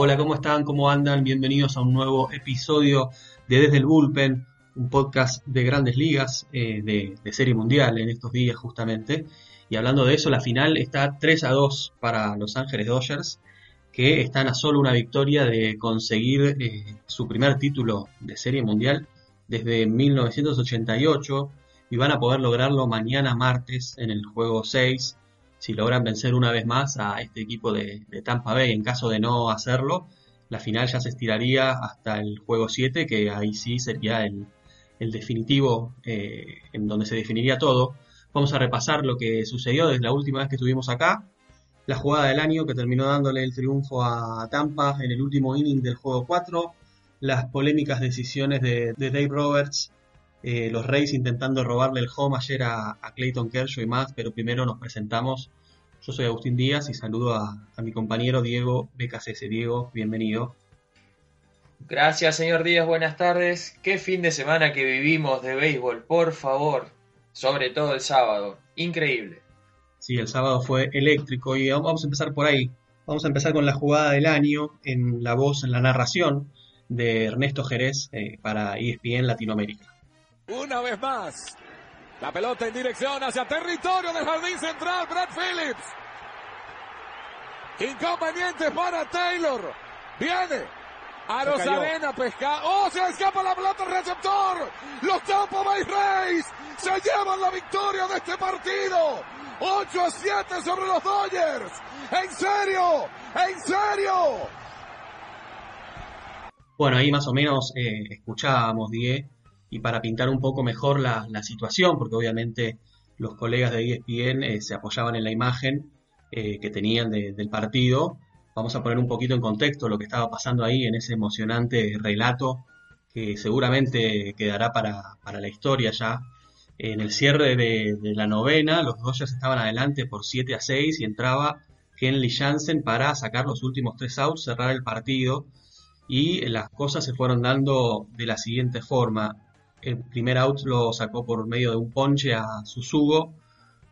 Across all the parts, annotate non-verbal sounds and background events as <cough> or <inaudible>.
Hola, ¿cómo están? ¿Cómo andan? Bienvenidos a un nuevo episodio de Desde el Bullpen, un podcast de grandes ligas, eh, de, serie mundial en estos días justamente. Y hablando de eso, la final está 3 a 2 para Los Ángeles Dodgers, que están a solo una victoria de conseguir eh, su primer título de serie mundial desde 1988 y van a poder lograrlo mañana martes en el juego 6 si logran vencer una vez más a este equipo de, Tampa Bay. En caso de no hacerlo, la final ya se estiraría hasta el juego 7, que ahí sí sería el, definitivo eh, en donde se definiría todo. Vamos a repasar lo que sucedió desde la última vez que estuvimos acá. La jugada del año que terminó dándole el triunfo a Tampa en el último inning del juego 4. Las polémicas decisiones de, de Dave Roberts. Eh, los Reyes intentando robarle el home ayer a, a, Clayton Kershaw y más. Pero primero nos presentamos. Yo soy Agustín Díaz y saludo a, a mi compañero Diego BKCS. Diego, bienvenido. Gracias, señor Díaz. Buenas tardes. Qué fin de semana que vivimos de béisbol, por favor. Sobre todo el sábado. Increíble. Sí, el sábado fue eléctrico y vamos a empezar por ahí. Vamos a empezar con la jugada del año en la voz, en la narración de Ernesto Jerez eh, para ESPN Latinoamérica. Una vez más, la pelota en dirección hacia territorio del jardín central, Brad Phillips. Inconveniente para Taylor. Viene a los arena pesca. ¡Oh! Se escapa la pelota al receptor. Los Tampa Bay Rays se llevan la victoria de este partido. 8 a 7 sobre los Dodgers. ¿En serio? ¿En serio? Bueno, ahí más o menos eh, escuchábamos, Die, y para pintar un poco mejor la, situación, porque obviamente los colegas de ESPN eh, se apoyaban en la imagen eh, que tenían de, del partido, vamos a poner un poquito en contexto lo que estaba pasando ahí en ese emocionante relato que seguramente quedará para, para la historia ya. En el cierre de, la novena, los Dodgers estaban adelante por 7 a 6 y entraba Kenley Jansen para sacar los últimos tres outs, cerrar el partido. Y las cosas se fueron dando de la siguiente forma. El primer out lo sacó por medio de un ponche a Susugo.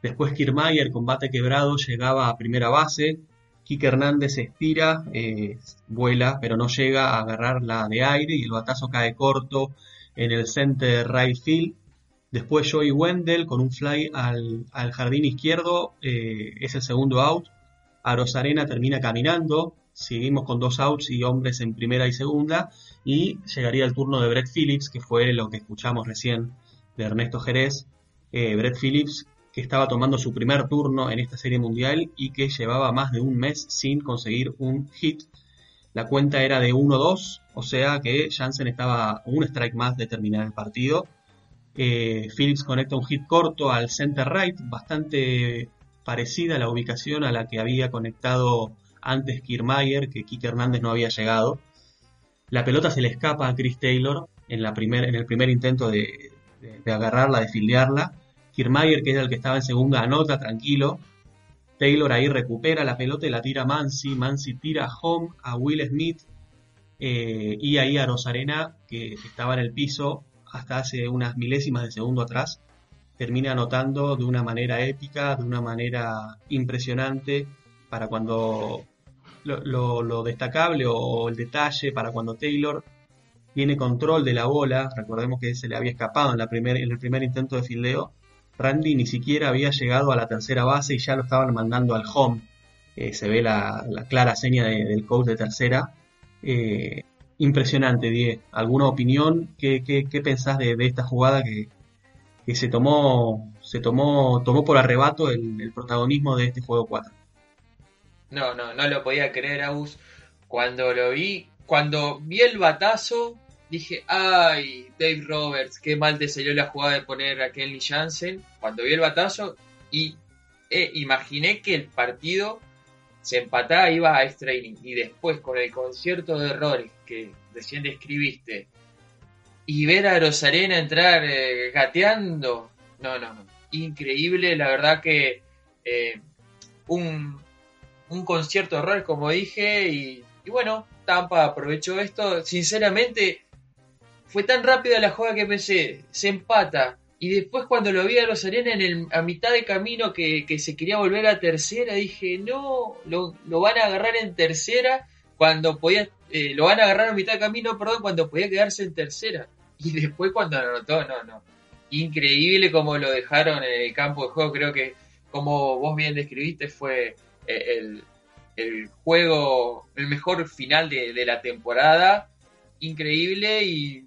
Después Kiermaier, combate quebrado, llegaba a primera base. Kike Hernández estira, eh, vuela, pero no llega a agarrar la de aire y el batazo cae corto en el center right field. Después Joey Wendell con un fly al, jardín izquierdo, eh, es el segundo out. Arosarena termina caminando, seguimos con dos outs y hombres en primera y segunda, y llegaría el turno de Brett Phillips, que fue lo que escuchamos recién de Ernesto Jerez. Eh, Brett Phillips que estaba tomando su primer turno en esta serie mundial y que llevaba más de un mes sin conseguir un hit. La cuenta era de 1-2, o sea que Jansen estaba un strike más de terminar el partido. Eh, Phillips conecta un hit corto al center right, bastante parecida a la ubicación a la que había conectado antes Kiermaier, que Kike Hernández no había llegado. La pelota se le escapa a Chris Taylor en, el primer intento de, agarrarla, de fildearla Kiermaier, que era el que estaba en segunda, anota tranquilo. Taylor ahí recupera la pelota y la tira a Mansi. Mansi tira home a Will Smith. Eh, y ahí a Rosarena, que estaba en el piso hasta hace unas milésimas de segundo atrás, termina anotando de una manera épica, de una manera impresionante, para cuando lo, lo, destacable o el detalle, para cuando Taylor tiene control de la bola, recordemos que se le había escapado en, la en el primer intento de fildeo, Randy ni siquiera había llegado a la tercera base y ya lo estaban mandando al home. Eh, se ve la, la, clara seña de, del coach de tercera. Eh, impresionante, Die. ¿Alguna opinión? ¿Qué, qué, qué pensás de, de, esta jugada que, que, se tomó se tomó tomó por arrebato el, el, protagonismo de este juego 4? No, no, no lo podía creer, Agus. Cuando lo vi, cuando vi el batazo, dije, ay, Dave Roberts, qué mal te salió la jugada de poner a Kenny Jansen cuando vi el batazo y eh, imaginé que el partido se empataba iba a extra inning y después con el concierto de errores que recién describiste y ver a Rosarena entrar eh, gateando, no, no, no, increíble, la verdad que eh, un, un concierto de errores como dije y, bueno, Tampa aprovechó esto, sinceramente fue tan rápida la jugada que pensé, se empata. Y después cuando lo vi a los en el, a mitad de camino que, se quería volver a tercera, dije, no, lo, van a agarrar en tercera cuando podía, eh, lo van a agarrar a mitad de camino, perdón, cuando podía quedarse en tercera. Y después cuando anotó, no, no. Increíble como lo dejaron en el campo de juego, creo que como vos bien describiste fue eh, el, juego, el mejor final de, de la temporada. Increíble y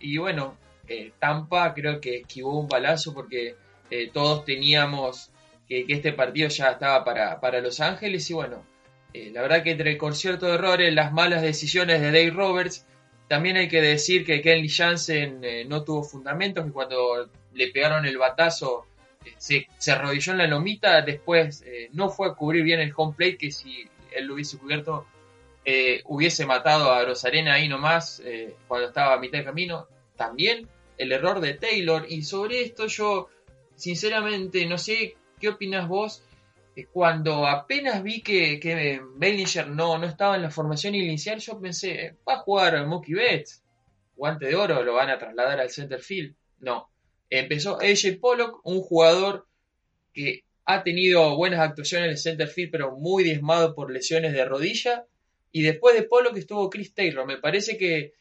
y bueno, eh, Tampa creo que esquivó un balazo porque eh, todos teníamos que, este partido ya estaba para, Los Ángeles y bueno, eh, la verdad que entre el concierto de errores, las malas decisiones de Dave Roberts, también hay que decir que Kenley Jansen no tuvo fundamentos, que cuando le pegaron el batazo se, se, arrodilló en la lomita, después no fue a cubrir bien el home plate, que si él lo hubiese cubierto eh, hubiese matado a Rosarena ahí nomás eh, cuando estaba a mitad de camino. También el error de Taylor. Y sobre esto yo, sinceramente, no sé qué opinas vos. Eh, cuando apenas vi que, que Bellinger no, no estaba en la formación inicial, yo pensé, va a jugar Mookie Betts. Guante de oro, lo van a trasladar al center field. No. Empezó AJ Pollock, un jugador que ha tenido buenas actuaciones en el center field, pero muy diezmado por lesiones de rodilla y después de que estuvo Chris Taylor. Me parece que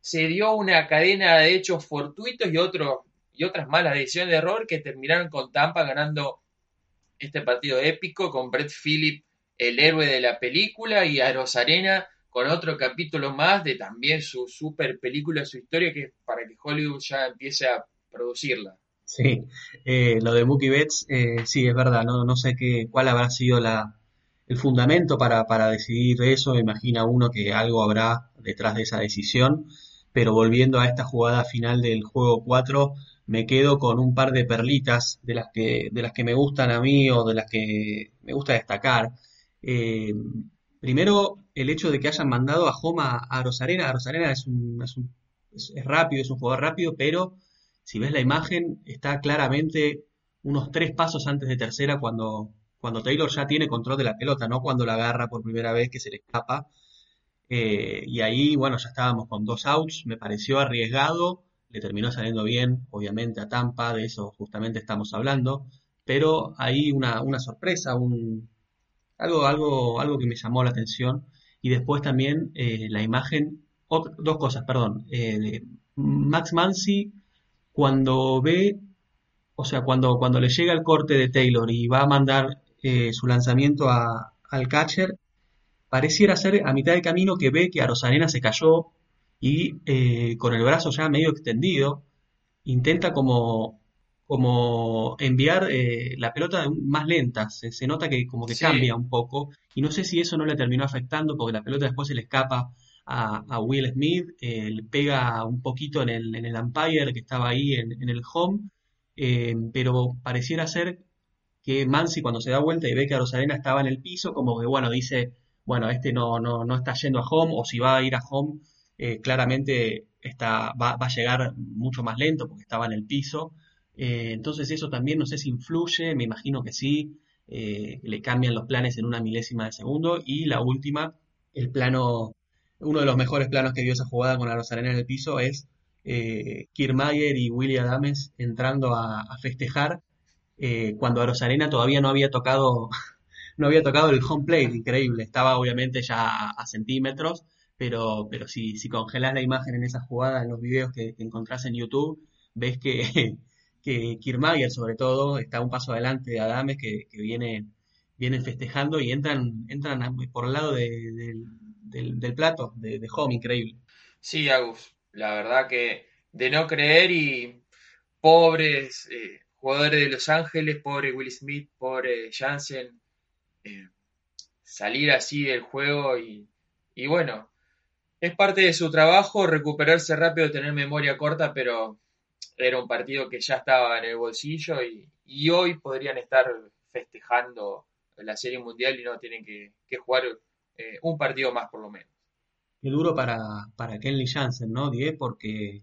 se dio una cadena de hechos fortuitos y, otros y otras malas decisiones de error que terminaron con Tampa ganando este partido épico con Brett Phillip, el héroe de la película, y a Rosarena con otro capítulo más de también su super película, su historia, que es para que Hollywood ya empiece a producirla. Sí, eh, lo de Mookie Betts, eh, sí, es verdad, no, no sé qué, cuál habrá sido la, el fundamento para, para decidir eso, imagina uno que algo habrá detrás de esa decisión, pero volviendo a esta jugada final del juego 4, me quedo con un par de perlitas de las que, de las que me gustan a mí o de las que me gusta destacar. Eh, primero, el hecho de que hayan mandado a Joma a Rosarena. Rosarena es, un, es, un, es, rápido, es un jugador rápido, pero si ves la imagen, está claramente unos tres pasos antes de tercera cuando, cuando Taylor ya tiene control de la pelota, no cuando la agarra por primera vez que se le escapa. Eh, y ahí, bueno, ya estábamos con dos outs, me pareció arriesgado, le terminó saliendo bien, obviamente, a Tampa, de eso justamente estamos hablando, pero ahí una, una sorpresa, un, algo, algo, algo que me llamó la atención. Y después también eh, la imagen, dos cosas, perdón. Eh, Max Mansi, cuando ve, o sea, cuando, cuando le llega el corte de Taylor y va a mandar eh, su lanzamiento al catcher, pareciera ser a mitad de camino que ve que a Rosalena se cayó y eh, con el brazo ya medio extendido, intenta como, como enviar eh, la pelota más lenta, se, nota que como que cambia un poco y no sé si eso no le terminó afectando porque la pelota después se le escapa a, Will Smith, le pega un poquito en el, en el umpire que estaba ahí en, el home, pero pareciera ser que Mansi cuando se da vuelta y ve que Rosarena estaba en el piso, como que bueno, dice, bueno, este no, no, no está yendo a home, o si va a ir a home, eh, claramente está, va, va, a llegar mucho más lento porque estaba en el piso. Eh, entonces eso también no sé si influye, me imagino que sí, eh, le cambian los planes en una milésima de segundo. Y la última, el plano, uno de los mejores planos que dio esa jugada con a Rosarena en el piso es eh, y Willy Adames entrando a, festejar eh, cuando a todavía no había tocado <laughs> no había tocado el home plate, increíble, estaba obviamente ya a, centímetros, pero, pero si, si congelas la imagen en esa jugada, en los videos que, encontrás en YouTube, ves que, <laughs> que sobre todo está un paso adelante de Adames que, que viene, festejando y entran, entran por el lado del, plato de, home, increíble. Sí, Agus, la verdad que de no creer y pobres eh, jugadores de Los Ángeles, pobre Will Smith, pobre Jansen, eh, salir así del juego y, bueno, es parte de su trabajo recuperarse rápido, tener memoria corta, pero era un partido que ya estaba en el bolsillo y, hoy podrían estar festejando la Serie Mundial y no tienen que, jugar eh, un partido más por lo menos. Qué duro para, para Kenley Jansen, ¿no, Die? Porque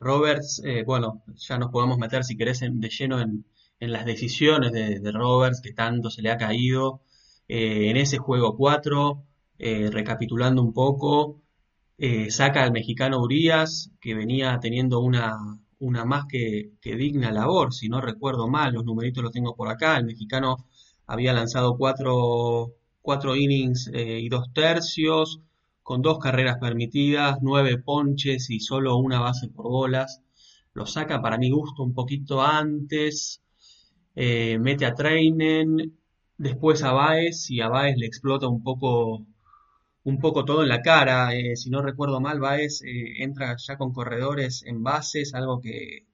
Roberts, eh, bueno, ya nos podemos meter si querés de lleno en, las decisiones de, Roberts, que tanto se le ha caído eh, en ese juego 4, recapitulando un poco, saca al mexicano Urias, que venía teniendo una, una más que, digna labor, si no recuerdo mal, los numeritos los tengo por acá, el mexicano había lanzado cuatro, cuatro innings eh, y dos tercios, con dos carreras permitidas, nueve ponches y solo una base por bolas. Lo saca para mi gusto un poquito antes, eh, mete a Trainen, después a Baez y a Baez le explota un poco un poco todo en la cara. Eh, si no recuerdo mal, Baez entra ya con corredores en bases, algo que,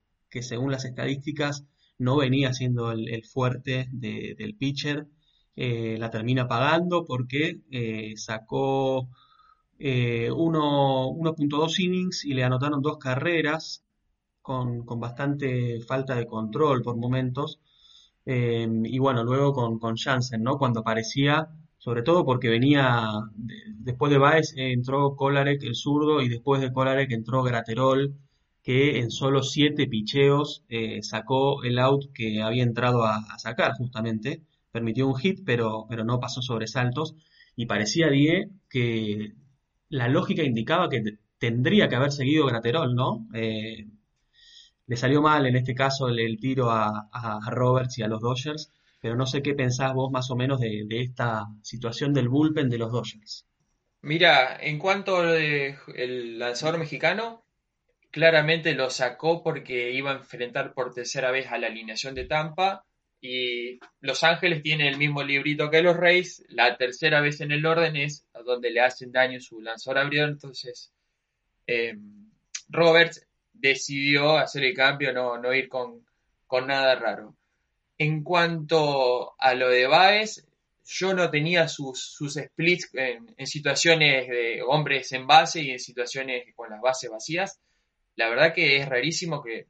según las estadísticas no venía siendo el, fuerte del pitcher. Eh, la termina pagando porque sacó 1.2 innings y le anotaron dos carreras con, bastante falta de control por momentos. y bueno, luego con, con Jansen, ¿no? Cuando parecía sobre todo porque venía, después de Baez entró Kolarek el zurdo y después de Kolarek entró Graterol, que en solo siete picheos eh, sacó el out que había entrado a, sacar justamente, permitió un hit pero, pero no pasó sobresaltos y parecía Die que la lógica indicaba que tendría que haber seguido Graterol, ¿no? Eh, le salió mal en este caso el, tiro a, a Roberts y a los Dodgers pero no sé qué pensás vos más o menos de, esta situación del bullpen de los Dodgers. Mira, en cuanto al lanzador mexicano, claramente lo sacó porque iba a enfrentar por tercera vez a la alineación de Tampa y Los Ángeles tiene el mismo librito que los Reyes, la tercera vez en el orden es donde le hacen daño su lanzador abridor, entonces eh, Roberts decidió hacer el cambio, no, no ir con, con nada raro. En cuanto a lo de Baez, yo no tenía sus, splits en, situaciones de hombres en base y en situaciones con las bases vacías. La verdad que es rarísimo que,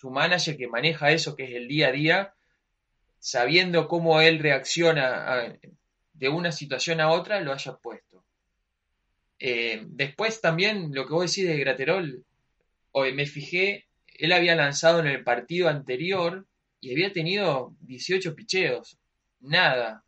su manager que maneja eso, que es el día a día, sabiendo cómo él reacciona de una situación a otra, lo haya puesto. Eh, después también lo que vos decís de Graterol, hoy me fijé, él había lanzado en el partido anterior y había tenido 18 picheos, nada.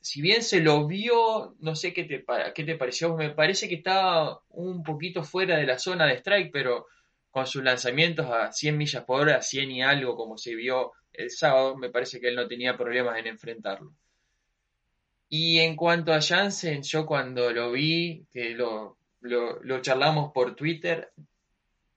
Si bien se lo vio, no sé qué te, qué te pareció, me parece que estaba un poquito fuera de la zona de strike, pero con sus lanzamientos a 100 millas por hora, 100 y algo como se vio el sábado, me parece que él no tenía problemas en enfrentarlo. Y en cuanto a Jansen, yo cuando lo vi, que lo, lo, lo charlamos por Twitter,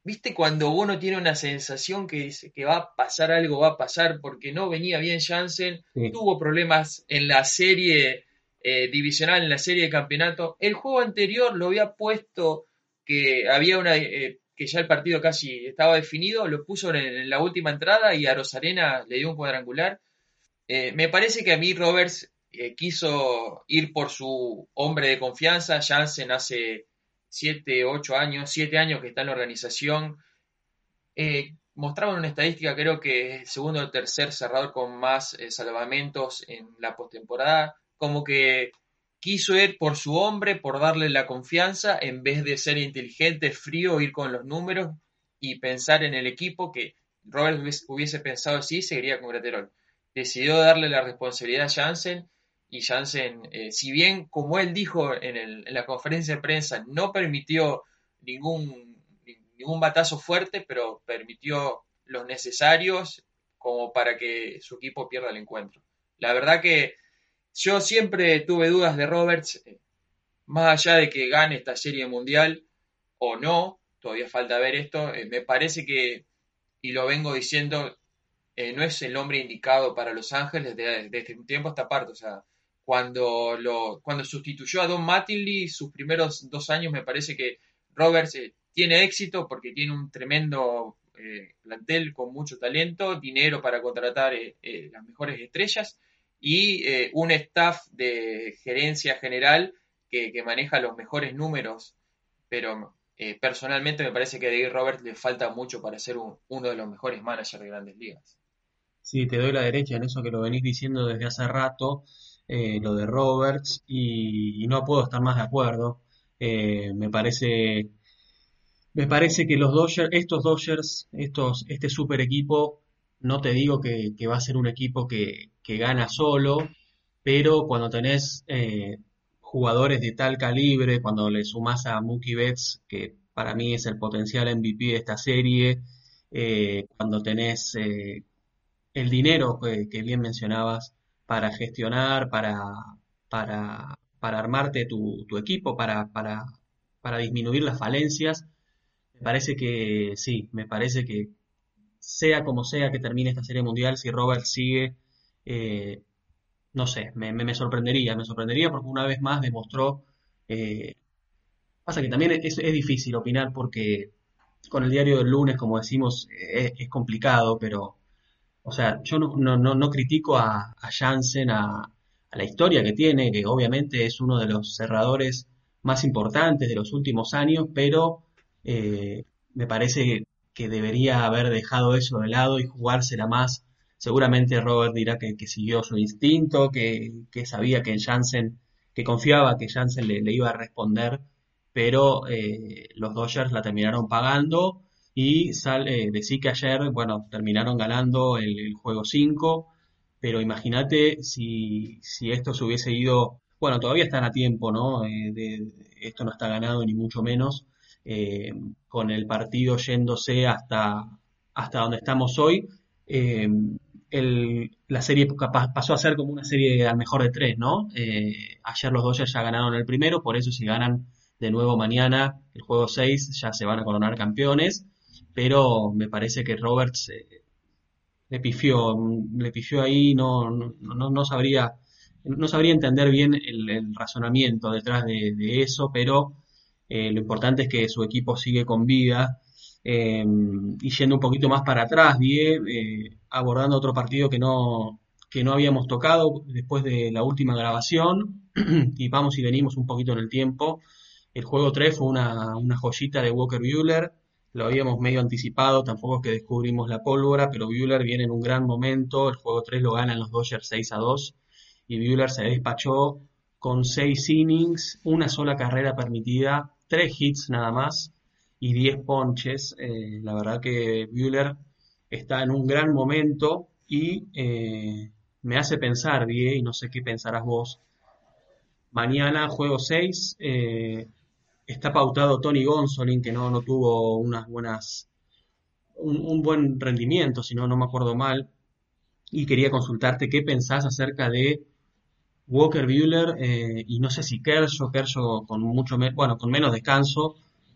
¿Viste cuando uno tiene una sensación que dice que va a pasar algo, va a pasar, porque no venía bien Jansen, tuvo problemas en la serie eh, divisional, en la serie de campeonato. El juego anterior lo había puesto que había una, eh, que ya el partido casi estaba definido, lo puso en, la última entrada y a Rosarena le dio un cuadrangular. Eh, me parece que a mí Roberts quiso ir por su hombre de confianza. Jansen hace siete, ocho años, siete años que está en la organización. Eh, mostraban una estadística, creo que segundo o tercer cerrador con más eh, salvamentos en la postemporada. Como que quiso ir por su hombre, por darle la confianza, en vez de ser inteligente, frío, ir con los números y pensar en el equipo, que Robert hubiese pensado así, seguiría con Graterol. Decidió darle la responsabilidad a Jansen y Jansen, eh, si bien, como él dijo en, la conferencia de prensa, no permitió ningún, ningún batazo fuerte, pero permitió los necesarios como para que su equipo pierda el encuentro. La verdad que yo siempre tuve dudas de Roberts, eh, más allá de que gane esta serie mundial o no, todavía falta ver esto, eh, me parece que, y lo vengo diciendo, no es el hombre indicado para Los Ángeles desde, un tiempo a esta parte, o sea, cuando, lo, cuando sustituyó a Don Mattingly, sus primeros dos años me parece que Roberts eh, tiene éxito porque tiene un tremendo eh, plantel con mucho talento, dinero para contratar eh, las mejores estrellas y un staff de gerencia general que, maneja los mejores números, pero eh, personalmente me parece que a David Roberts le falta mucho para ser uno de los mejores managers de grandes ligas. Sí, te doy la derecha en eso que lo venís diciendo desde hace rato, eh, lo de Roberts, y, no puedo estar más de acuerdo. Eh, me parece, me parece que los Dodgers, estos Dodgers, estos, este super equipo, no te digo que, va a ser un equipo que, gana solo, pero cuando tenés eh, jugadores de tal calibre, cuando le sumas a Mookie Betts, que para mí es el potencial MVP de esta serie, cuando tenés el dinero que, bien mencionabas para gestionar, para, para, para armarte tu, tu equipo, para, para, para disminuir las falencias. Me parece que sí, me parece que sea como sea que termine esta serie mundial, si Robert sigue, eh, no sé, me, sorprendería, me sorprendería porque una vez más demostró, eh, pasa que también es, es, difícil opinar porque con el diario del lunes, como decimos, eh, es complicado, pero o sea, yo no, no, no, critico a, a Jansen, a, la historia que tiene, que obviamente es uno de los cerradores más importantes de los últimos años, pero me parece que debería haber dejado eso de lado y jugársela más. Seguramente Robert dirá que, siguió su instinto, que, sabía que Jansen, que confiaba que Jansen le, iba a responder, pero eh, los Dodgers la terminaron pagando y sale, eh, que ayer, bueno, terminaron ganando el, juego 5, pero imagínate si, si esto se hubiese ido, bueno, todavía están a tiempo, ¿no? Eh, esto no está ganado ni mucho menos, eh, con el partido yéndose hasta, hasta donde estamos hoy. El, la serie pasó a ser como una serie al mejor de tres, ¿no? ayer los Dodgers ya ganaron el primero, por eso si ganan de nuevo mañana el juego 6 ya se van a coronar campeones pero me parece que Roberts eh, le pifió, le pifió ahí, no, no, no, sabría, no sabría entender bien el, razonamiento detrás de, eso, pero eh, lo importante es que su equipo sigue con vida. Eh, y yendo un poquito más para atrás, Die, abordando otro partido que no, que no habíamos tocado después de la última grabación, <clears throat> y vamos y venimos un poquito en el tiempo. El juego 3 fue una, una joyita de Walker Bueller, lo habíamos medio anticipado, tampoco es que descubrimos la pólvora, pero Bueller viene en un gran momento, el juego 3 lo ganan los Dodgers 6 a 2 y Bueller se despachó con 6 innings, una sola carrera permitida, 3 hits nada más y 10 ponches. Eh, la verdad que Bueller está en un gran momento y eh, me hace pensar, Die, y no sé qué pensarás vos. Mañana juego 6, está pautado Tony Gonsolin, que no, no tuvo unas buenas, un, buen rendimiento, si no, no me acuerdo mal, y quería consultarte qué pensás acerca de Walker Bueller eh, y no sé si Kershaw, Kershaw con mucho, bueno, con menos descanso,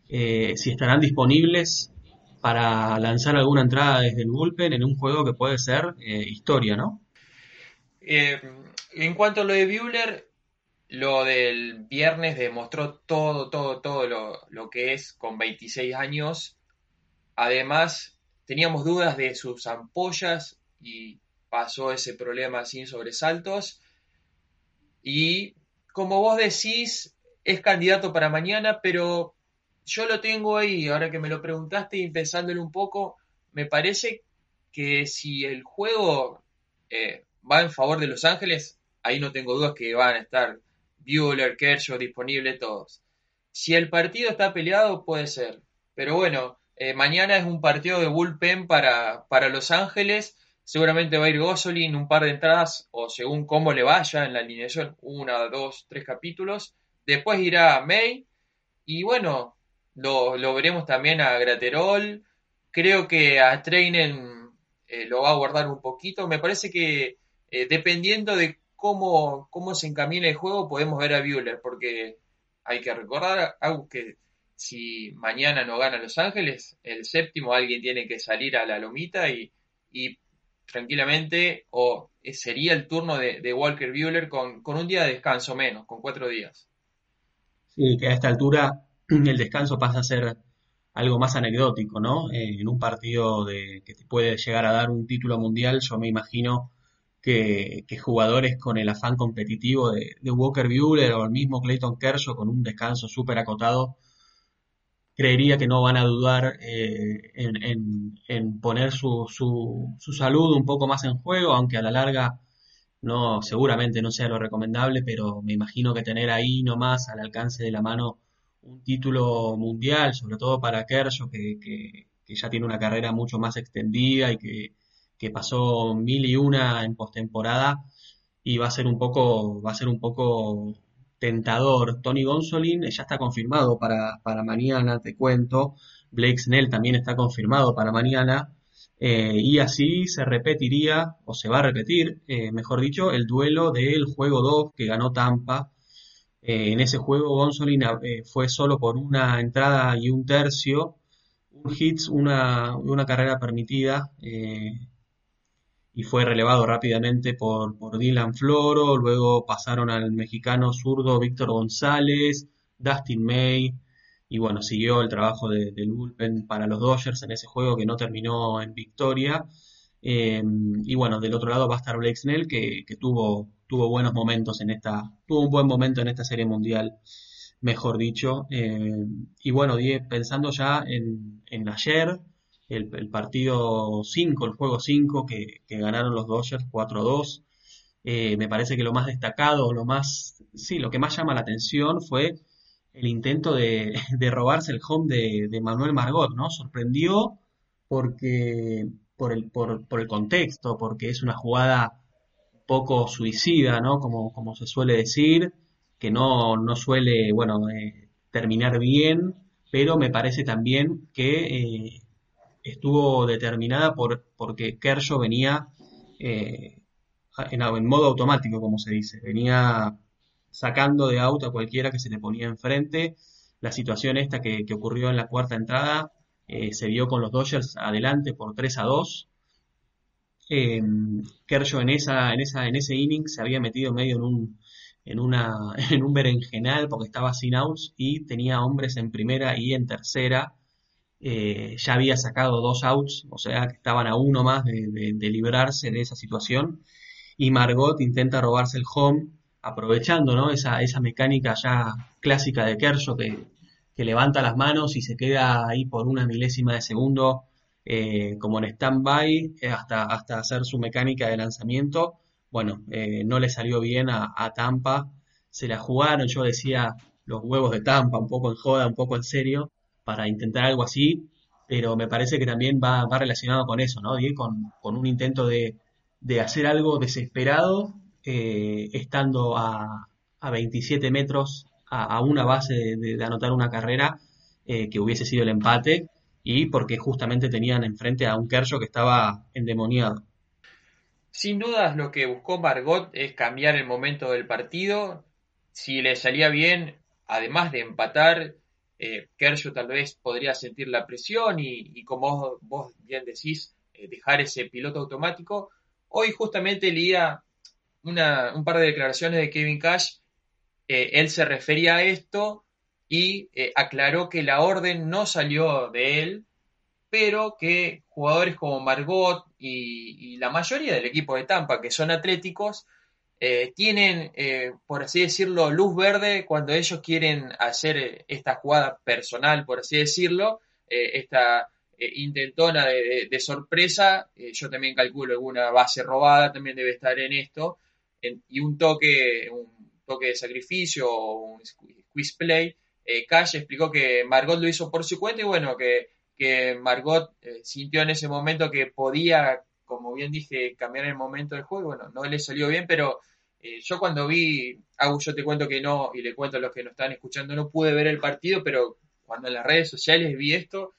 eh, si estarán disponibles para lanzar alguna entrada desde el bullpen en un juego que puede ser eh, historia, ¿no? en cuanto a lo de Bueller, lo del viernes demostró todo, todo, todo lo, que es con 26 años. Además, teníamos dudas de sus ampollas y pasó ese problema sin sobresaltos. Y como vos decís, es candidato para mañana, pero yo lo tengo ahí, ahora que me lo preguntaste y pensándolo un poco, me parece que si el juego eh, va en favor de Los Ángeles, ahí no tengo dudas que van a estar Bueller, Kershaw disponible, todos. Si el partido está peleado, puede ser. Pero bueno, eh, mañana es un partido de bullpen para, para Los Ángeles. Seguramente va a ir Gosolin un par de entradas, o según cómo le vaya en la alineación, una, dos, tres capítulos. Después irá May. Y bueno, lo, veremos también a Graterol. Creo que a Trainen eh, lo va a guardar un poquito. Me parece que eh, dependiendo de cómo, cómo se encamina el juego, podemos ver a Bueller, porque hay que recordar algo que si mañana no gana Los Ángeles, el séptimo alguien tiene que salir a la lomita y, tranquilamente, o sería el turno de, Walker Bueller con, un día de descanso menos, con cuatro días. Sí, que a esta altura <clears throat> el descanso pasa a ser algo más anecdótico, ¿no? Eh, en un partido de, que te puede llegar a dar un título mundial, yo me imagino que, jugadores con el afán competitivo de, Walker Buehler o el mismo Clayton Kershaw con un descanso súper acotado, creería que no van a dudar eh, en, poner su, su, su, salud un poco más en juego, aunque a la larga no seguramente no sea lo recomendable, pero me imagino que tener ahí nomás al alcance de la mano un título mundial, sobre todo para Kershaw, que, que, ya tiene una carrera mucho más extendida y que que pasó mil y una en postemporada y va a ser un poco, va a ser un poco tentador. Tony Gonsolin ya está confirmado para, para mañana, te cuento. Blake Snell también está confirmado para mañana. Eh, y así se repetiría, o se va a repetir, eh, mejor dicho, el duelo del juego 2 que ganó Tampa. Eh, en ese juego Gonsolin fue solo por una entrada y un tercio, un hits, una, carrera permitida y fue relevado rápidamente por, por Dylan Floro, luego pasaron al mexicano zurdo Víctor González, Dustin May, y bueno, siguió el trabajo de, del bullpen para los Dodgers en ese juego que no terminó en victoria. Em, y bueno, del otro lado va a estar Blake Snell, que, tuvo, tuvo buenos momentos en esta, tuvo un buen momento en esta serie mundial, mejor dicho. Em, y bueno, pensando ya en, ayer, el, partido 5, el juego 5 que, ganaron los Dodgers 4-2. Eh, me parece que lo más destacado, lo más, sí, lo que más llama la atención fue el intento de, <laughs> robarse el home de, Manuel Margot, ¿no? Sorprendió porque, por el, por, el contexto, porque es una jugada poco suicida, ¿no? Como, como se suele decir, que no, no suele, bueno, eh, terminar bien, pero me parece también que eh, estuvo determinada por, porque Kershaw venía eh, en, modo automático, como se dice, venía sacando de auto a cualquiera que se le ponía enfrente. La situación esta que, ocurrió en la cuarta entrada eh, se dio con los Dodgers adelante por 3 a 2. Eh, Kershaw en, esa, en, esa, en ese inning se había metido medio en un, en, una, <laughs> en un berenjenal porque estaba sin outs y tenía hombres en primera y en tercera eh, ya había sacado dos outs, o sea que estaban a uno más de, librarse de esa situación. Y Margot intenta robarse el home, aprovechando ¿no? esa, esa mecánica ya clásica de Kershaw que, que levanta las manos y se queda ahí por una milésima de segundo eh, como en stand-by eh, hasta, hasta hacer su mecánica de lanzamiento. Bueno, no le salió bien a, Tampa, se la jugaron, yo decía los huevos de Tampa, un poco en joda, un poco en serio, para intentar algo así, pero me parece que también va, va relacionado con eso, ¿no? Con, con un intento de, de, hacer algo desesperado, eh, estando a, a, 27 metros a, una base de, anotar una carrera eh, que hubiese sido el empate y porque justamente tenían enfrente a un Kershaw que estaba endemoniado. Sin dudas lo que buscó Margot es cambiar el momento del partido. Si le salía bien, además de empatar, eh, tal vez podría sentir la presión y, como vos, bien decís, eh, dejar ese piloto automático. Hoy justamente leía un par de declaraciones de Kevin Cash. Eh, él se refería a esto y aclaró que la orden no salió de él, pero que jugadores como Margot y la mayoría del equipo de Tampa, que son atléticos, eh, tienen, eh, por así decirlo, luz verde cuando ellos quieren hacer eh, esta jugada personal, por así decirlo, esta intentona de, sorpresa. yo también calculo alguna base robada también debe estar en esto. y un toque, un toque de sacrificio o un squeeze play. Cash explicó que Margot lo hizo por su cuenta y bueno, que, que Margot sintió en ese momento que podía como bien dije, cambiar el momento del juego. Bueno, no le salió bien, pero eh, yo cuando vi, Agus, yo te cuento que no, y le cuento a los que nos están escuchando, no pude ver el partido, pero cuando en las redes sociales vi esto,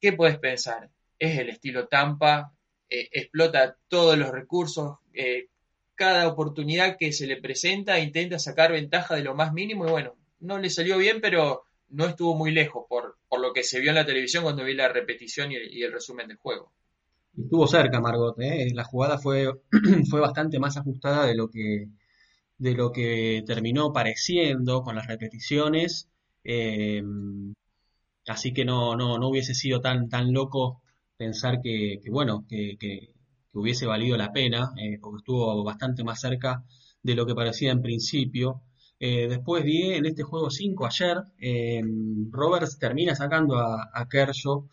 ¿qué puedes pensar? Es el estilo Tampa, eh, explota todos los recursos, eh, cada oportunidad que se le presenta intenta sacar ventaja de lo más mínimo y bueno, no le salió bien, pero no estuvo muy lejos por, por lo que se vio en la televisión cuando vi la repetición y el resumen del juego estuvo cerca Margot, ¿eh? la jugada fue, <clears throat> fue bastante más ajustada de lo que de lo que terminó pareciendo con las repeticiones. Eh, así que no, no, no hubiese sido tan, tan loco pensar que, bueno, que, hubiese valido la pena, eh, porque estuvo bastante más cerca de lo que parecía en principio. Eh, después vi en este juego 5 ayer, Roberts termina sacando a, Kershaw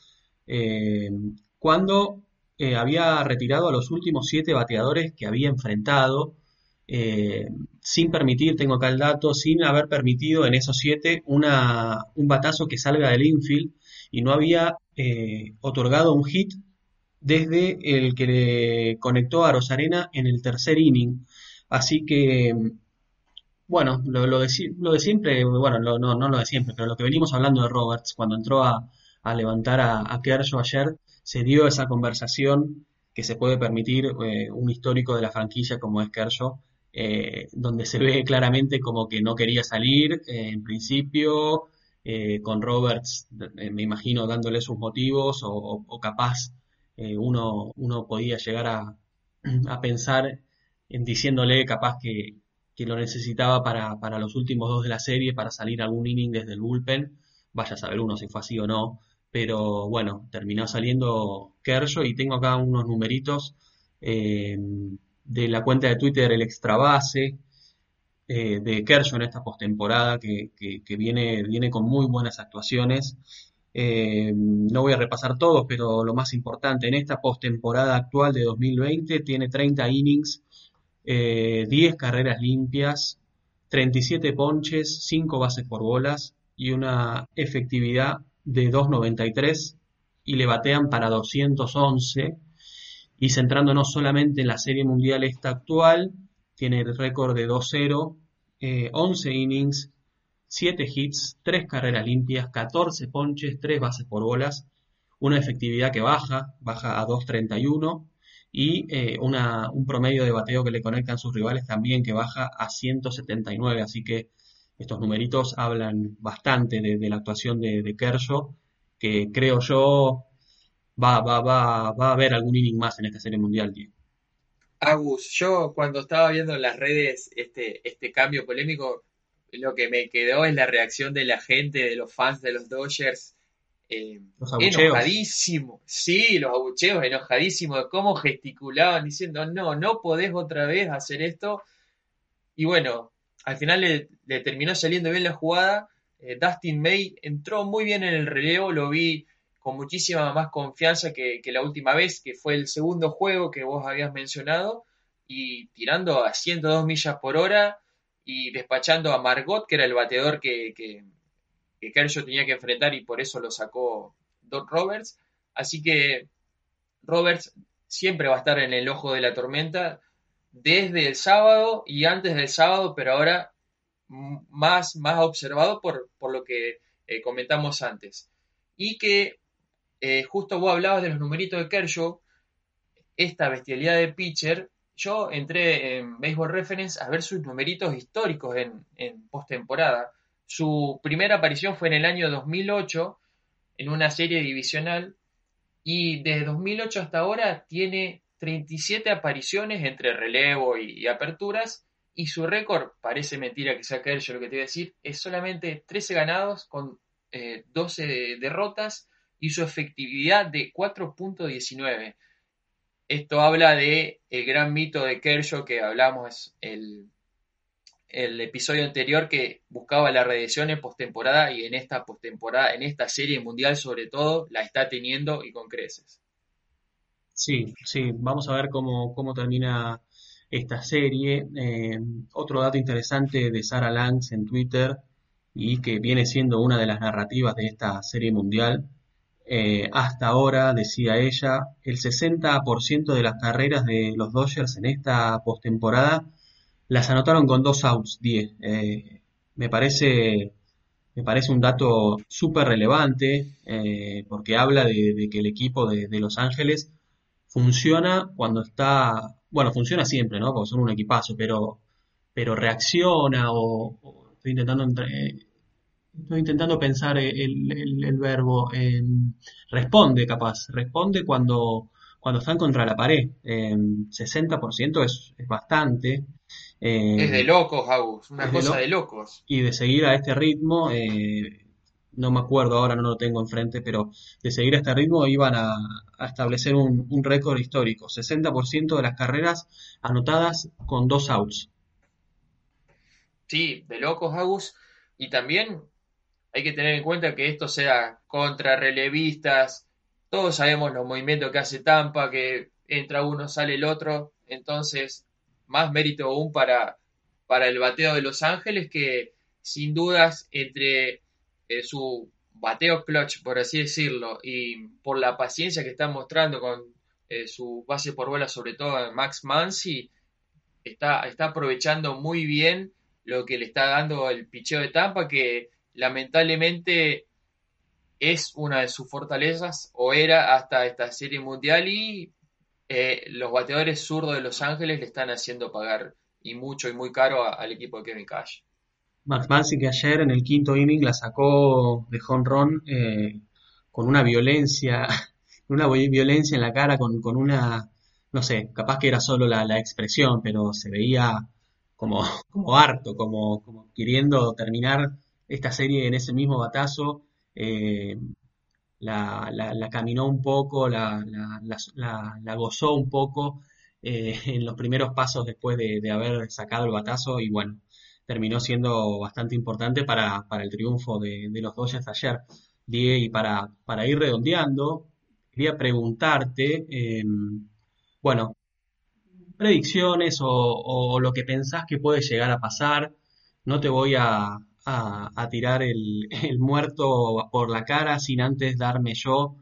cuando había retirado a los últimos 7 bateadores que había enfrentado. sin permitir, tengo acá el dato, sin haber permitido en esos 7 un batazo que salga del infield y no había otorgado un hit desde el que le conectó a Rosarena en el tercer inning. Así que, bueno, lo, de, siempre, bueno, no, no lo de siempre, pero lo que venimos hablando de Roberts, cuando entró a, levantar a, Kershaw ayer, se dio esa conversación que se puede permitir eh, un histórico de la franquicia como es Kershaw, eh, donde se ve claramente como que no quería salir eh, en principio, con Roberts, me imagino, dándole sus motivos o capaz eh, uno, uno podía llegar a, a, pensar en diciéndole capaz que, que lo necesitaba para, para, los últimos dos de la serie, para salir algún inning desde el bullpen. Vaya a saber uno si fue así o no. Pero bueno, terminó saliendo Kershaw y tengo acá unos numeritos eh, de la cuenta de Twitter, el extra base eh, de Kershaw en esta postemporada que, que, que, viene, viene con muy buenas actuaciones. Eh, no voy a repasar todos, pero lo más importante, en esta postemporada actual de 2020 tiene 30 innings, 10 eh, carreras limpias, 37 ponches, 5 bases por bolas y una efectividad de 2.93 y le batean para 211. Y centrándonos solamente en la Serie Mundial esta actual, tiene el récord de 2-0, 11 eh, innings, 7 hits, 3 carreras limpias, 14 ponches, 3 bases por bolas, una efectividad que baja, baja a 2.31 y eh, una, un promedio de bateo que le conectan sus rivales también que baja a 179, así que estos numeritos hablan bastante de, la actuación de, de, que creo yo va, va, va, va a haber algún inning más en esta serie mundial, Agus, yo cuando estaba viendo en las redes este, este cambio polémico, lo que me quedó es la reacción de la gente, de los fans de los Dodgers. Eh, enojadísimo, sí, los abucheos, enojadísimos de cómo gesticulaban diciendo, no, no podés otra vez hacer esto. Y bueno, al final le, terminó saliendo bien la jugada. Eh, Dustin May entró muy bien en el relevo, lo vi con muchísima más confianza que, que, la última vez, que fue el segundo juego que vos habías mencionado, y tirando a 102 millas por hora, y despachando a Margot, que era el bateador que, que, Kershaw tenía que enfrentar y por eso lo sacó Doc Roberts. Así que Roberts siempre va a estar en el ojo de la tormenta desde el sábado y antes del sábado, pero ahora más, más observado por, por lo que eh, comentamos antes. Y que eh, justo vos hablabas de los numeritos de Kershaw, esta bestialidad de pitcher yo entré en Baseball Reference a ver sus numeritos históricos en, postemporada. Su primera aparición fue en el año 2008 en una serie divisional y desde 2008 hasta ahora tiene 37 apariciones entre relevo y, aperturas y su récord, parece mentira que sea yo lo que te voy a decir, es solamente 13 ganados con 12 eh, derrotas y su efectividad de 4.19. Esto habla de el gran mito de Kershaw que hablamos el, el episodio anterior que buscaba la redención en postemporada y en esta postemporada, en esta serie mundial sobre todo, la está teniendo y con creces. Sí, sí, vamos a ver cómo, cómo termina esta serie. Eh, otro dato interesante de Sarah Langs en Twitter y que viene siendo una de las narrativas de esta serie mundial eh, hasta ahora, decía ella, el 60% de las carreras de los Dodgers en esta postemporada las anotaron con dos outs, 10. Eh, me parece me parece un dato súper relevante eh, porque habla de, que el equipo de, Los Ángeles funciona cuando está, bueno, funciona siempre, ¿no? Porque son un equipazo, pero, pero reacciona o, estoy intentando entre, Estoy intentando pensar el, verbo. responde, capaz. Responde cuando, cuando están contra la pared. 60% es, es bastante. es de locos, Agus. Una cosa de, locos. Y de seguir a este ritmo, eh, no me acuerdo ahora, no lo tengo enfrente, pero de seguir a este ritmo iban a, establecer un, un récord histórico. 60% de las carreras anotadas con dos outs. Sí, de locos, Agus. Y también hay que tener en cuenta que esto sea contra relevistas. Todos sabemos los movimientos que hace Tampa, que entra uno, sale el otro. Entonces, más mérito aún para, para el bateo de Los Ángeles, que sin dudas entre eh, su bateo clutch, por así decirlo, y por la paciencia que está mostrando con eh, su base por bola, sobre todo Max Mansi, está, está aprovechando muy bien lo que le está dando el picheo de Tampa, que lamentablemente es una de sus fortalezas, o era hasta esta serie mundial, y eh, los bateadores zurdos de Los Ángeles le están haciendo pagar y mucho y muy caro al equipo de Kevin Cash. Max Mansi que ayer en el quinto inning la sacó de jonrón eh, con una violencia, <laughs> una violencia en la cara, con, con, una, no sé, capaz que era solo la, la expresión, pero se veía como, <laughs> como harto, como, como queriendo terminar esta serie en ese mismo batazo. Eh, la, la, caminó un poco, la, la gozó un poco eh, en los primeros pasos después de, haber sacado el batazo y bueno, terminó siendo bastante importante para, para el triunfo de, de, los Dodgers ayer. Y para, para ir redondeando, quería preguntarte, eh, bueno, predicciones o, lo que pensás que puede llegar a pasar. No te voy a, a, tirar <laughs> el, muerto por la cara sin antes darme yo,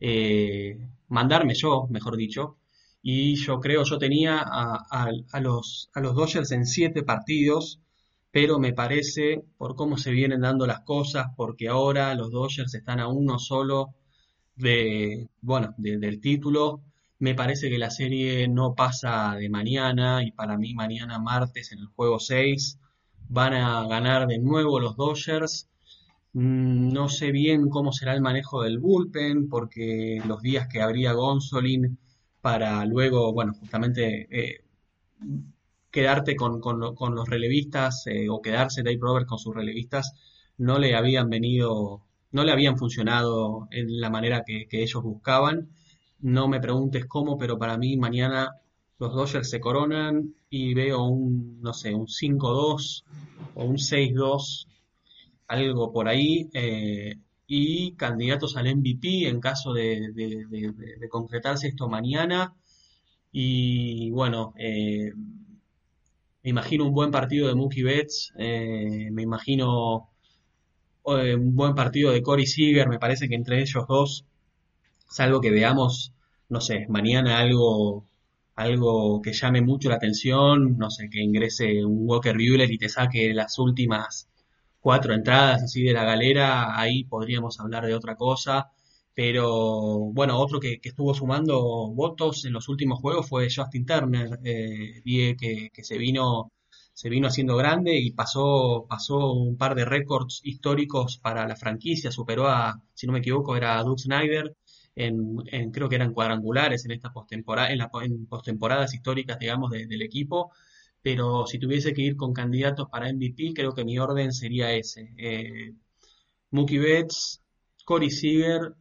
eh, mandarme yo, mejor dicho. Y yo creo, yo tenía a, a, los, a los Dodgers en siete partidos, pero me parece, por cómo se vienen dando las cosas, porque ahora los Dodgers están a uno solo de, bueno, del título, me parece que la serie no pasa de mañana y para mí mañana martes en el juego 6 van a ganar de nuevo los Dodgers. Mm, no sé bien cómo será el manejo del bullpen porque los días que habría Gonzolin para luego, bueno, justamente eh, quedarte con, los relevistas eh, o quedarse Dave Roberts con sus relevistas no le habían venido, no le habían funcionado en la manera que ellos buscaban no me preguntes cómo, pero para mí mañana los Dodgers se coronan y veo un, no sé, un 5-2 o un 6-2, algo por ahí, eh, y candidatos al MVP en caso de, concretarse esto mañana. Y bueno, eh, me imagino un buen partido de Mookie Betts, eh, me imagino un buen partido de Corey Seager, me parece que entre ellos dos salvo que veamos, no sé, mañana algo, algo que llame mucho la atención, no sé, que ingrese un Walker Buehler y te saque las últimas cuatro entradas así de la galera, ahí podríamos hablar de otra cosa. Pero bueno, otro que, estuvo sumando votos en los últimos juegos fue Justin Turner, eh, que, que, se vino se vino haciendo grande y pasó, pasó un par de récords históricos para la franquicia, superó a, si no me equivoco, era a Doug Snyder en, creo que eran cuadrangulares en esta postemporada, en, la, postemporadas históricas, digamos, del equipo. Pero si tuviese que ir con candidatos para MVP, creo que mi orden sería ese. Eh, Mookie Betts, Corey Seager,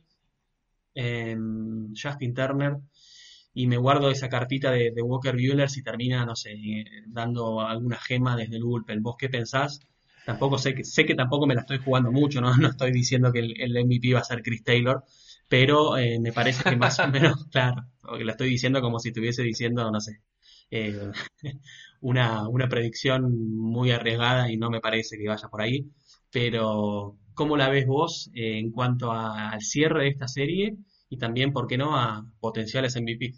em, Justin Turner, y me guardo esa cartita de, Walker Buehler si termina, no sé, eh, dando alguna gema desde el bullpen. ¿Vos qué pensás? Tampoco sé que, sé que tampoco me la estoy jugando mucho, ¿no? <laughs> Estoy diciendo que el MVP va a ser Chris Taylor, pero eh, me parece que más o <laughs> menos, claro, porque lo estoy diciendo como si estuviese diciendo, no sé, eh, <laughs> una, una predicción muy arriesgada y no me parece que vaya por ahí, pero ¿cómo la ves vos eh, en cuanto al cierre de esta serie y también, ¿por qué no?, a potenciales MVP.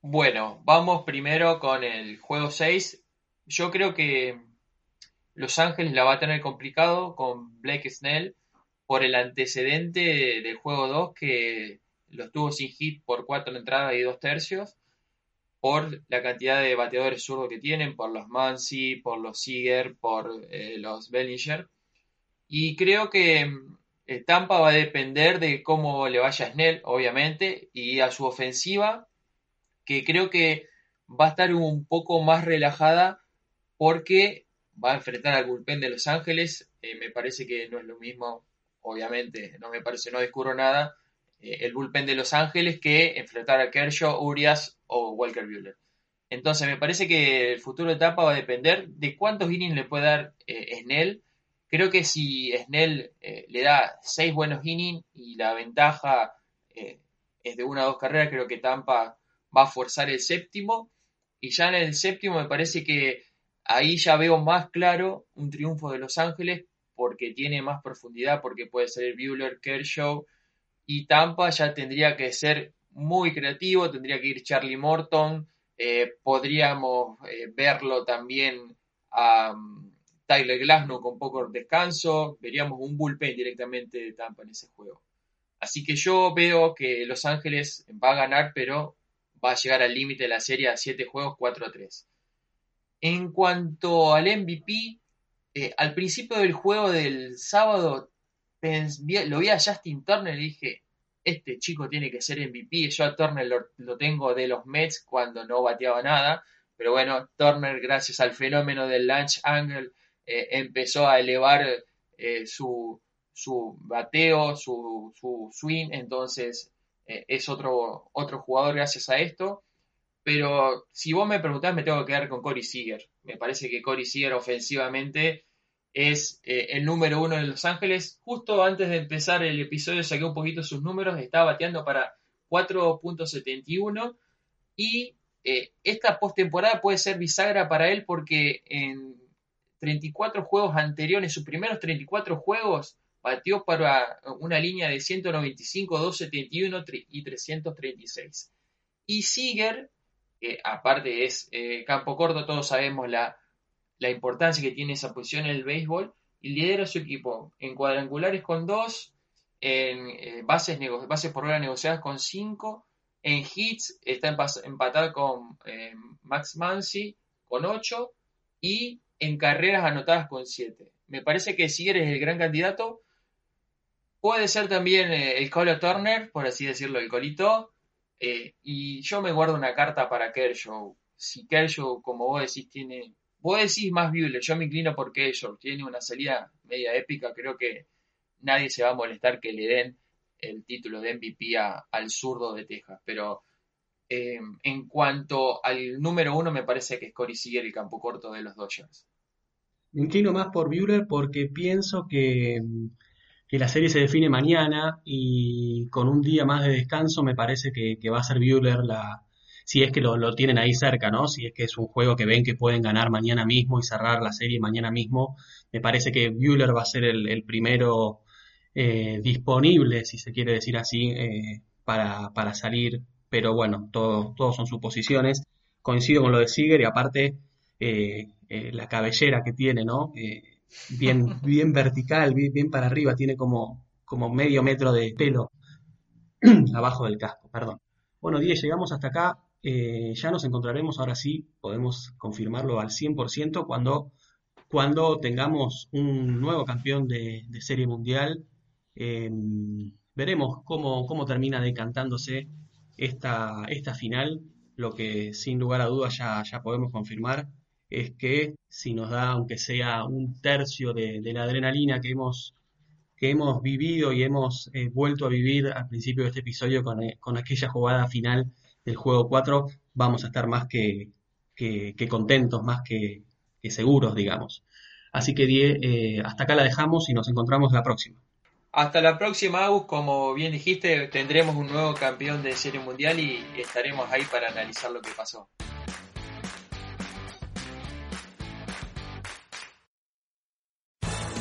Bueno, vamos primero con el juego 6. Yo creo que Los Ángeles la va a tener complicado con Blake Snell por el antecedente del juego 2 que lo tuvo sin hit por cuatro entradas y dos tercios, por la cantidad de bateadores zurdos que tienen, por los Mansi, por los Seager, por eh, los Bellinger. Y creo que eh, Tampa va a depender de cómo le vaya a Snell, obviamente, y a su ofensiva, que creo que va a estar un poco más relajada porque va a enfrentar al bullpen de Los Ángeles eh, me parece que no es lo mismo, obviamente, no me parece, no descubro nada, eh, el bullpen de Los Ángeles que enfrentar a Kershaw, Urias o Walker Buehler. Entonces me parece que el futuro de etapa va a depender de cuántos innings le puede dar eh, Snell. Creo que si Snell le da seis buenos innings y la ventaja es de una o dos carreras, creo que Tampa va a forzar el séptimo. Y ya en el séptimo me parece que ahí ya veo más claro un triunfo de Los Ángeles porque tiene más profundidad, porque puede ser Bueller, Kershaw y Tampa ya tendría que ser muy creativo, tendría que ir Charlie Morton, eh, podríamos eh, verlo también a um, Tyler Glasnow con poco descanso, veríamos un bullpen directamente de Tampa en ese juego. Así que yo veo que Los Ángeles va a ganar, pero va a llegar al límite de la serie a 7 juegos 4 a 3. En cuanto al MVP, eh, al principio del juego del sábado lo vi a Justin Turner y dije, este chico tiene que ser MVP. Yo a Turner lo, tengo de los Mets cuando no bateaba nada, pero bueno, Turner gracias al fenómeno del angle eh, empezó a elevar eh, su, su, bateo, su, su swing, entonces es otro, otro jugador gracias a esto. Pero si vos me preguntás, me tengo que quedar con Corey Seager. Me parece que Corey Seager ofensivamente es eh, el número uno de Los Ángeles. Justo antes de empezar el episodio saqué un poquito sus números. Estaba bateando para 4.71 y eh, esta postemporada puede ser bisagra para él porque en 34 juegos anteriores, sus primeros 34 juegos, bateó para una línea de 195, 271 y 336. Y Seager que aparte es eh, campo corto, todos sabemos la, importancia que tiene esa posición en el béisbol, y lidera su equipo en cuadrangulares con dos, en eh, bases, por hora negociadas con cinco, en hits está empatado con eh, Max Mansi con ocho, y en carreras anotadas con siete. Me parece que si eres el gran candidato, puede ser también el Colo Turner, por así decirlo, el colito, eh, y yo me guardo una carta para Kershaw. Si Kershaw, como vos decís, tiene. Vos decís más viable, yo me inclino por Kershaw. Tiene una salida media épica. Creo que nadie se va a molestar que le den el título de MVP al zurdo de Texas. Pero eh, en cuanto al número uno, me parece que es Corey Seager el campo corto de los Dodgers. Me inclino más por Buehler porque pienso que que la serie se define mañana y con un día más de descanso me parece que, va a ser Bueller la, si es que lo, tienen ahí cerca, ¿no? Si es que es un juego que ven que pueden ganar mañana mismo y cerrar la serie mañana mismo, me parece que Bueller va a ser el, primero eh, disponible, si se quiere decir así, eh, para, para, salir, pero bueno, todo, todos son suposiciones. Coincido con lo de Siger y aparte eh, la cabellera que tiene, ¿no? Bien, bien vertical, bien, para arriba, tiene como, como medio metro de pelo <clears throat> abajo del casco, perdón. Bueno, 10, llegamos hasta acá. Eh, ya nos encontraremos, ahora sí, podemos confirmarlo al 100% cuando, cuando tengamos un nuevo campeón de, serie mundial. Em, veremos cómo, cómo termina decantándose esta, esta final. Lo que sin lugar a dudas ya, ya podemos confirmar es que si nos da, aunque sea un tercio de, la adrenalina que hemos, que hemos vivido y hemos eh, vuelto a vivir al principio de este episodio con, eh, aquella jugada final del juego 4, vamos a estar más que, contentos, más que, seguros, digamos. Así que, Die, eh, hasta acá la dejamos y nos encontramos la próxima. Hasta la próxima, Agus. Como bien dijiste, tendremos un nuevo campeón de Serie Mundial y estaremos ahí para analizar lo que pasó.